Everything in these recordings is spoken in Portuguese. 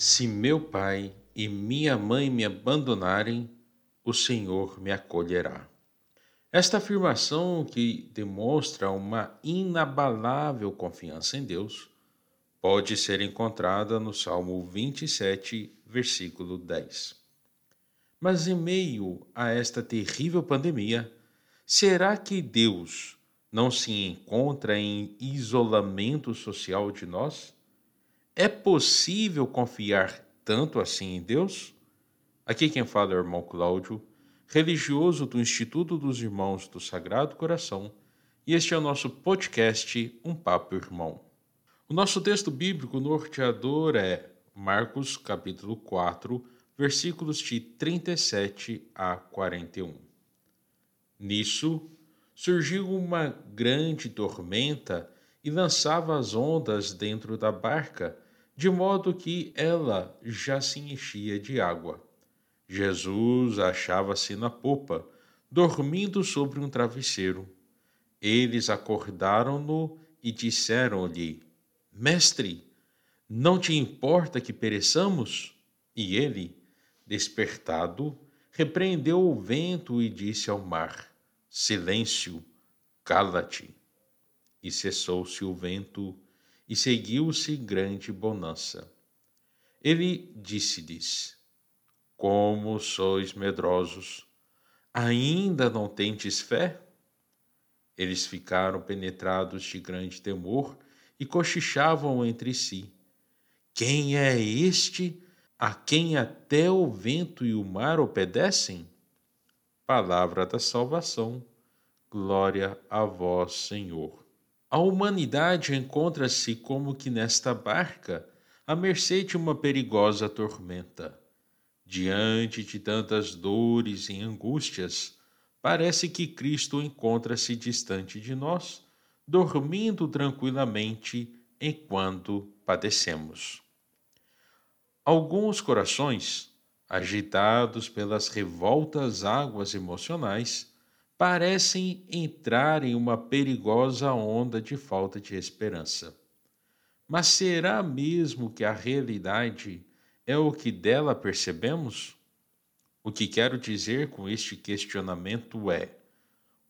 Se meu pai e minha mãe me abandonarem, o Senhor me acolherá. Esta afirmação, que demonstra uma inabalável confiança em Deus, pode ser encontrada no Salmo 27, versículo 10. Mas em meio a esta terrível pandemia, será que Deus não se encontra em isolamento social de nós? É possível confiar tanto assim em Deus? Aqui quem fala é o irmão Cláudio, religioso do Instituto dos Irmãos do Sagrado Coração, e este é o nosso podcast Um Papo Irmão. O nosso texto bíblico norteador é Marcos capítulo 4, versículos de 37 a 41. Nisso, surgiu uma grande tormenta e lançava as ondas dentro da barca, de modo que ela já se enchia de água. Jesus achava-se na popa, dormindo sobre um travesseiro. Eles acordaram-no e disseram-lhe: Mestre, não te importa que pereçamos? E ele, despertado, repreendeu o vento e disse ao mar: Silêncio, cala-te. E cessou-se o vento e seguiu-se grande bonança. Ele disse-lhes: Como sois medrosos, ainda não tendes fé? Eles ficaram penetrados de grande temor e cochichavam entre si: Quem é este a quem até o vento e o mar obedecem? Palavra da salvação. Glória a vós, Senhor. A humanidade encontra-se como que nesta barca, à mercê de uma perigosa tormenta. Diante de tantas dores e angústias, parece que Cristo encontra-se distante de nós dormindo tranquilamente enquanto padecemos. Alguns corações, agitados pelas revoltas águas emocionais, parecem entrar em uma perigosa onda de falta de esperança. Mas será mesmo que a realidade é o que dela percebemos? O que quero dizer com este questionamento é: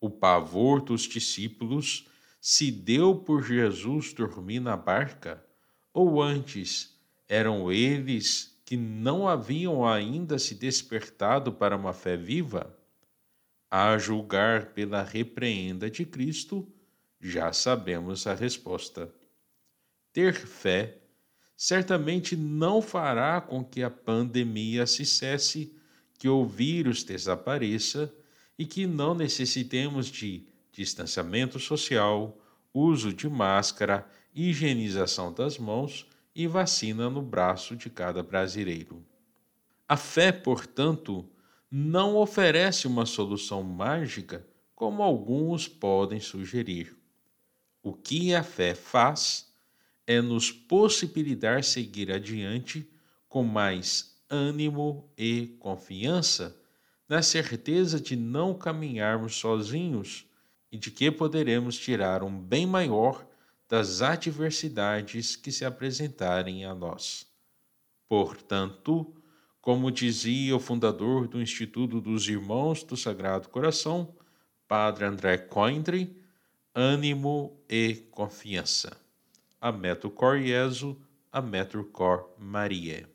o pavor dos discípulos se deu por Jesus dormir na barca, ou antes eram eles que não haviam ainda se despertado para uma fé viva? A julgar pela repreenda de Cristo, já sabemos a resposta. Ter fé certamente não fará com que a pandemia se cesse, que o vírus desapareça e que não necessitemos de distanciamento social, uso de máscara, higienização das mãos e vacina no braço de cada brasileiro. A fé, portanto, não oferece uma solução mágica como alguns podem sugerir. O que a fé faz é nos possibilitar seguir adiante com mais ânimo e confiança, na certeza de não caminharmos sozinhos e de que poderemos tirar um bem maior das adversidades que se apresentarem a nós. Portanto, como dizia o fundador do Instituto dos Irmãos do Sagrado Coração, Padre André Coindre, ânimo e confiança. A Metro Cor Jesu, a Metro Cor Maria.